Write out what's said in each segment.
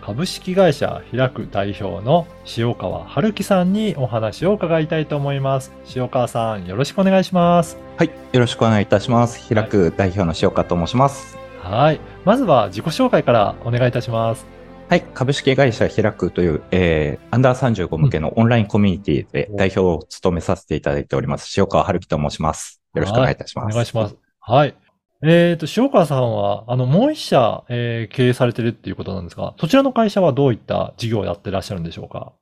株式会社開く代表の塩川春樹さんにお話を伺いたいと思います。塩川さん、よろしくお願いします。はい、よろしくお願いいたします。開く代表の塩川と申します。はい。まずは自己紹介からお願いいたします。はい、株式会社開くという、えー、アンダー35向けのオンラインコミュニティでうん代表を務めさせていただいております。塩川春樹と申します。よろしくお願いいたします。お願いします。はい。えっ、と、塩川さんは、あの、もう一社、えー経営されてるっていうことなんですが、そちらの会社はどういった事業をやってらっしゃるんでしょうか？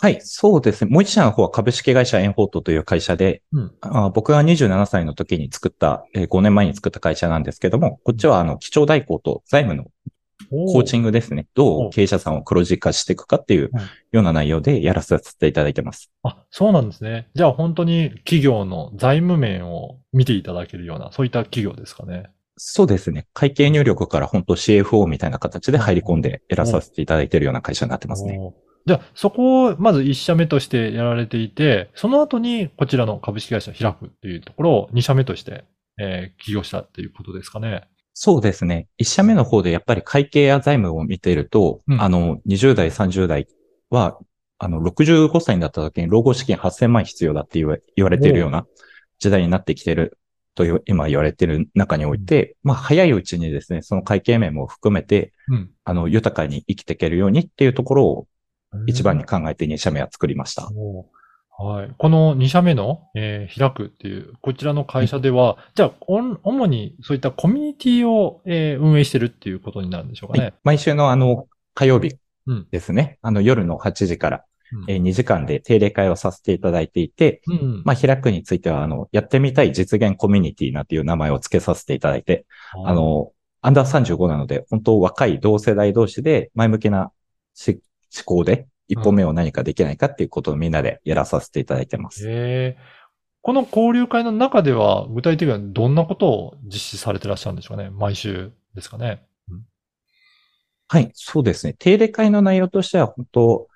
はい、そうですね。もう一社の方は株式会社エンフォートという会社で、うん。あ僕が27歳の時に作った、えー5年前に作った会社なんですけども、こっちはあの、基調代行と財務のコーチングですね。どう経営者さんを黒字化していくかっていううんような内容でやらせていただいてます。あ、そうなんですね。じゃあ本当に企業の財務面を見ていただけるような、そういった企業ですかね。そうですね。会計入力から本当 CFO みたいな形で入り込んでやらさせていただいているような会社になってますね。じゃあそこをまず1社目としてやられていて、その後にこちらの株式会社開くっていうところを2社目として、えー起業したっていうことですかね。そうですね。一社目の方でやっぱり会計や財務を見ていると、うんあの、20代、30代は、あの、65歳になった時に老後資金8000万必要だって言わ言われているような時代になってきているという、今言われている中において、まあ、早いうちにですね、その会計面も含めて、うん。あの、豊かに生きていけるようにっていうところを一番に考えて2社目は作りました。おーはい。この2社目の、えー開くっていう、こちらの会社では、じゃあ、おん主にそういったコミュニティを、えー運営してるっていうことになるんでしょうかね。はい。毎週のあの、火曜日うんですね。あの、夜の8時から、うんえー2時間で定例会をさせていただいていて、うん。まあ、開くについては、あの、やってみたい実現コミュニティなんていう名前を付けさせていただいて、あ、の、アンダー35なので、本当若い同世代同士で前向きなし思考で一歩目を何かできないかっていうことをみんなでやらさせていただいてます。へえ。この交流会の中では、具体的にはどんなことを実施されてらっしゃるんでしょうかね？毎週ですかね？はい、そうですね。定例会の内容としては、本当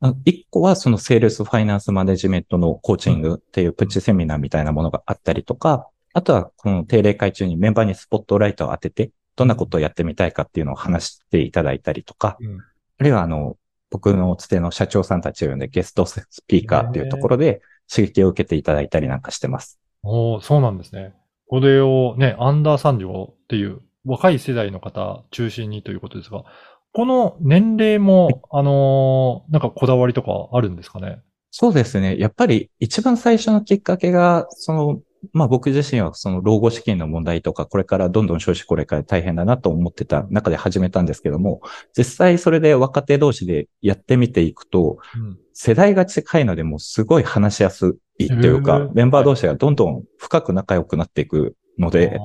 あ一個はそのセールスファイナンスマネジメントのコーチングっていうプチセミナーみたいなものがあったりとか、あとはこの定例会中にメンバーにスポットライトを当てて、どんなことをやってみたいかっていうのを話していただいたりとか、うんあるいはあの、僕のつての社長さんたちを呼んでゲストスピーカーっていうところで刺激を受けていただいたりなんかしてます。おーそうなんですね。これをね、アンダー35っていう若い世代の方中心にということですが、この年齢も、あのーなんかこだわりとかあるんですかね？そうですね。やっぱり一番最初のきっかけが、その、まあ僕自身はその老後資金の問題とか、これからどんどん少子これから大変だなと思ってた中で始めたんですけども、実際それで若手同士でやってみていくと、うん。世代が近いのでもうすごい話しやすいというかメンバー同士がどんどん深く仲良くなっていくので、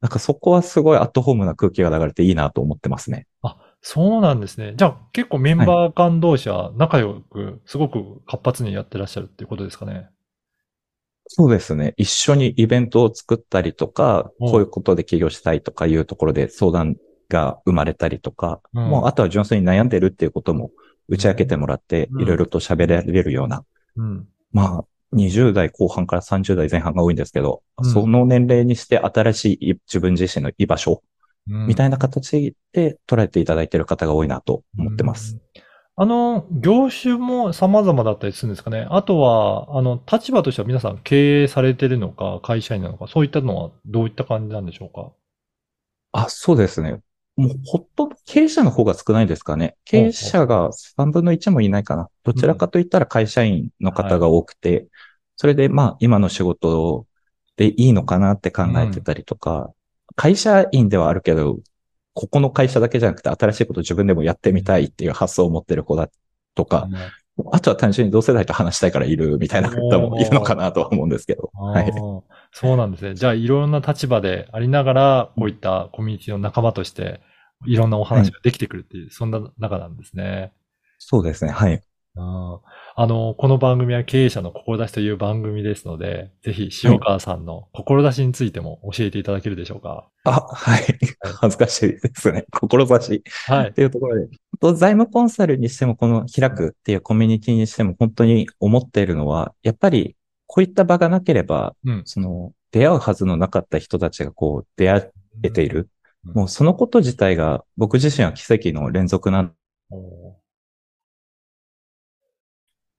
なんかそこはすごいアットホームな空気が流れていいなと思ってますね。あ、そうなんですね。じゃあ結構メンバー間同士は仲良く、すごく活発にやってらっしゃるっていうことですかね。そうですね。一緒にイベントを作ったりとか、うん。こういうことで起業したいとかいうところで相談が生まれたりとか、うん。もうあとは純粋に悩んでるっていうことも打ち明けてもらって、うん。いろいろと喋られるような、うん。まあ、20代後半から30代前半が多いんですけど、うん。その年齢にして新しい自分自身の居場所うん。みたいな形で捉えていただいている方が多いなと思ってます。うん。あの、業種も様々だったりするんですかね。あとは、あの、立場としては皆さん経営されてるのか、会社員なのか、そういったのはどういった感じなんでしょうか？あ、そうですね。もうほとんど経営者の方が少ないですかね。経営者が3分の1もいないかな。どちらかといったら会社員の方が多くて、それでまあ今の仕事でいいのかなって考えてたりとか、会社員ではあるけど、ここの会社だけじゃなくて新しいこと自分でもやってみたいっていう発想を持ってる子だとか、あとは単純に同世代と話したいからいるみたいな方もいるのかなとは思うんですけど。はい。そうなんですね。じゃあ、いろんな立場でありながら、こういったコミュニティの仲間として、いろんなお話ができてくるっていう、そんな中なんですね。そうですね。はい。うんあの、この番組は経営者の志という番組ですので、ぜひ塩川さんの志についても教えていただけるでしょうか。あ、はい。恥ずかしいですね。志。はいっ。ていうところで。と財務コンサルにしても、この開くっていうコミュニティにしても、本当に思っているのは、やっぱり、こういった場がなければ、うん。その、出会うはずのなかった人たちがこう、出会えている。うんもうそのこと自体が、僕自身は奇跡の連続なんお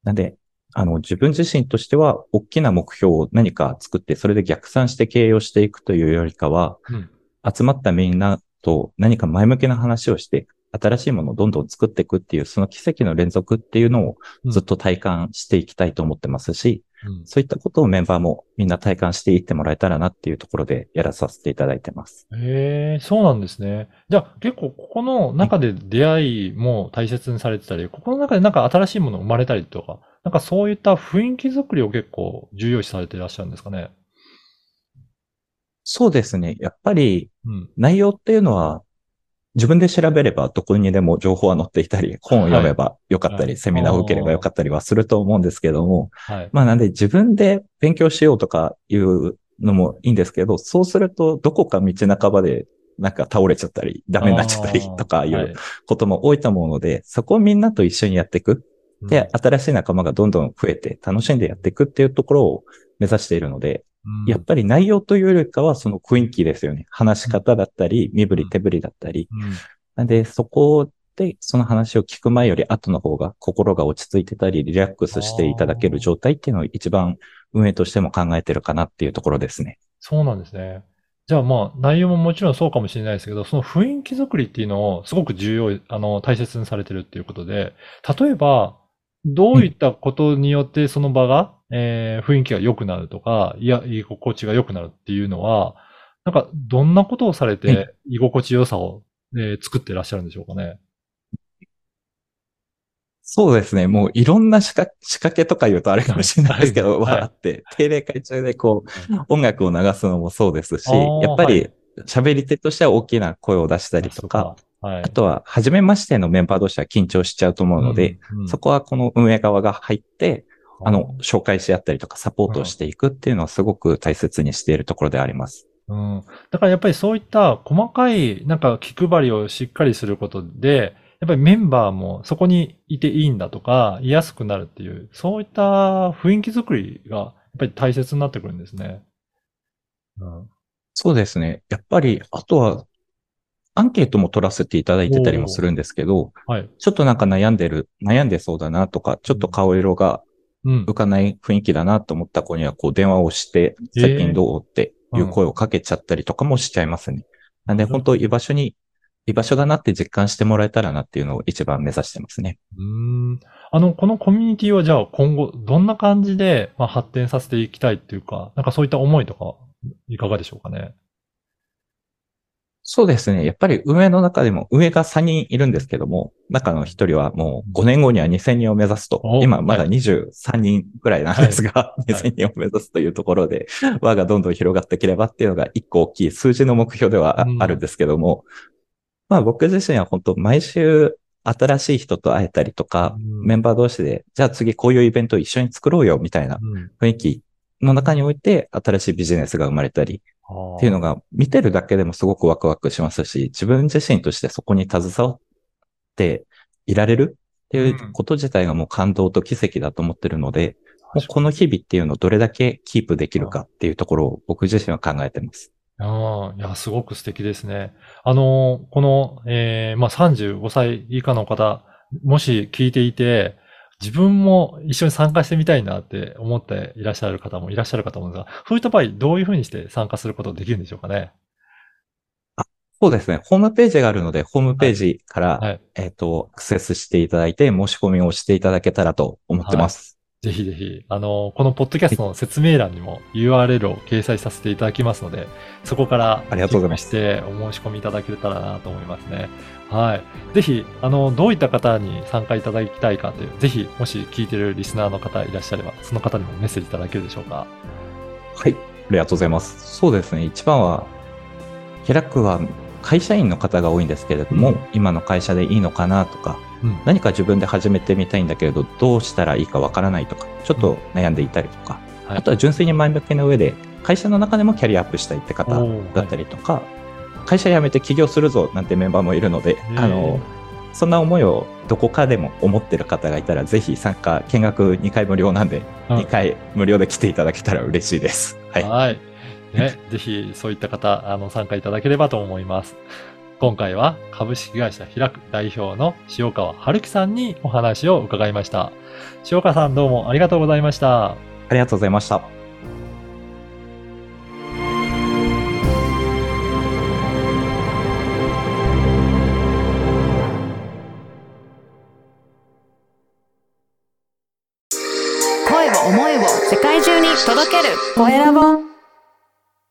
なんで、あの、自分自身としては、大きな目標を何か作って、それで逆算して経営をしていくというよりかは、うん。集まったみんなと何か前向きな話をして、新しいものをどんどん作っていくっていう、その奇跡の連続っていうのをずっと体感していきたいと思ってますし、うんそういったことをメンバーもみんな体感していってもらえたらなっていうところでやらさせていただいてます。へえ、そうなんですね。じゃあ結構ここの中で出会いも大切にされてたり、ここの中でなんか新しいものが生まれたりとか、なんかそういった雰囲気作りを結構重要視されていらっしゃるんですかね？そうですね。やっぱりうん。内容っていうのは、自分で調べればどこにでも情報は載っていたり、本を読めばよかったり、はいセミナーを受ければよかったりはすると思うんですけども、はい。まあなんで自分で勉強しようとかいうのもいいんですけど、そうするとどこか道半ばでなんか倒れちゃったり、ダメになっちゃったりとかいはうことも多いと思うので、そこをみんなと一緒にやっていく。で、新しい仲間がどんどん増えて楽しんでやっていくっていうところを目指しているので、うんやっぱり内容というよりかはその雰囲気ですよね。話し方だったり、身振り手振りだったり。うんなんで、そこでその話を聞く前より後の方が心が落ち着いてたり、リラックスしていただける状態っていうのを一番運営としても考えてるかなっていうところですね。そうなんですね。じゃあまあ内容ももちろんそうかもしれないですけど、その雰囲気作りっていうのをすごく重要、あの、大切にされてるっていうことで、例えば、どういったことによってその場が、えー雰囲気が良くなるとか、いや、居心地が良くなるっていうのは、なんか、どんなことをされはて居心地良さを、えー作ってらっしゃるんでしょうかね？そうですね。もういろんな仕掛仕掛けとか言うとあれかもしれないですけど、はい。わーって、定例会中でこう、音楽を流すのもそうですしやっぱりはい喋り手としては大きな声を出したりとか、あ、はいあ。とは、初めましてのメンバー同士は緊張しちゃうと思うので、うん、うんそこはこの運営側が入って、あの、紹介し合ったりとかサポートをしていくっていうのはすごく大切にしているところであります。うん。だからやっぱりそういった細かいなんか気配りをしっかりすることで、やっぱりメンバーもそこにいていいんだとか、居やすくなるっていう、そういった雰囲気作りがやっぱり大切になってくるんですね。うん。そうですね。やっぱり、あとは、アンケートも取らせていただいてたりもするんですけど、はい。ちょっとなんか悩んでる、悩んでそうだなとか、ちょっと顔色がうん浮。かない雰囲気だなと思った子には、こう電話をして、えー最近どうっていう声をかけちゃったりとかもしちゃいますね。なんで、本当居場所に、居場所だなって実感してもらえたらなっていうのを一番目指してますね。うーん。あの、このコミュニティはじゃあ今後どんな感じで、まあ、発展させていきたいっていうか、なんかそういった思いとか、いかがでしょうかね？そうですね。やっぱり運営の中でも、運営が3人いるんですけども、中の1人はもう5年後には2000人を目指すとお。今まだは23人くらいなんですが、い2000人を目指すというところで、輪がどんどん広がっていければっていうのが1個大きい数字の目標ではあるんですけども、まあ僕自身は本当毎週新しい人と会えたりとか、うんメンバー同士で、じゃあ次こういうイベントを一緒に作ろうよみたいなうん。雰囲気の中において新しいビジネスが生まれたり、っっていうのが見てるだけでもすごくワクワクしますし、自分自身としてそこに携わっていられるっていうこと自体がもう感動と奇跡だと思ってるので、もうこの日々っていうのをどれだけキープできるかっていうところを僕自身は考えてます。ああ、いや、すごく素敵ですね。あの、この、えー、まあ、35歳以下の方、もし聞いていて、自分も一緒に参加してみたいなって思っていらっしゃる方もいらっしゃるかと思うんですが、そういった場合、どういうふうにして参加することができるんでしょうかね。そうですね。ホームページがあるので、ホームページから、はい。えっ、と、アクセスしていただいて、申し込みをしていただけたらと思ってます。ぜひぜひ、あの、このポッドキャストの説明欄にも URL を掲載させていただきますので、そこからありがとうございますしてお申し込みいただけたらなと思いますね。はい。ぜひ、あの、どういった方に参加いただきたいかという、ぜひ、もし聞いてるリスナーの方いらっしゃれば、その方にもメッセージいただけるでしょうか。はい。ありがとうございます。そうですね。一番は、開くは会社員の方が多いんですけれども、うん今の会社でいいのかなとか、うん何か自分で始めてみたいんだけれど、どうしたらいいかわからないとか、ちょっと悩んでいたりとか、はいあとは純粋に前向きな上で、会社の中でもキャリアアップしたいって方だったりとか、会社辞めて起業するぞなんてメンバーもいるので、えあの、そんな思いをどこかでも思ってる方がいたら、ぜひ参加、見学2回無料なんで、うん2回無料で来ていただけたら嬉しいです。はい。はい。ね、ぜひそういった方、あの、参加いただければと思います。今回は株式会社開く代表の塩川春樹さんにお話を伺いました。塩川さんどうもありがとうございました。ありがとうございました。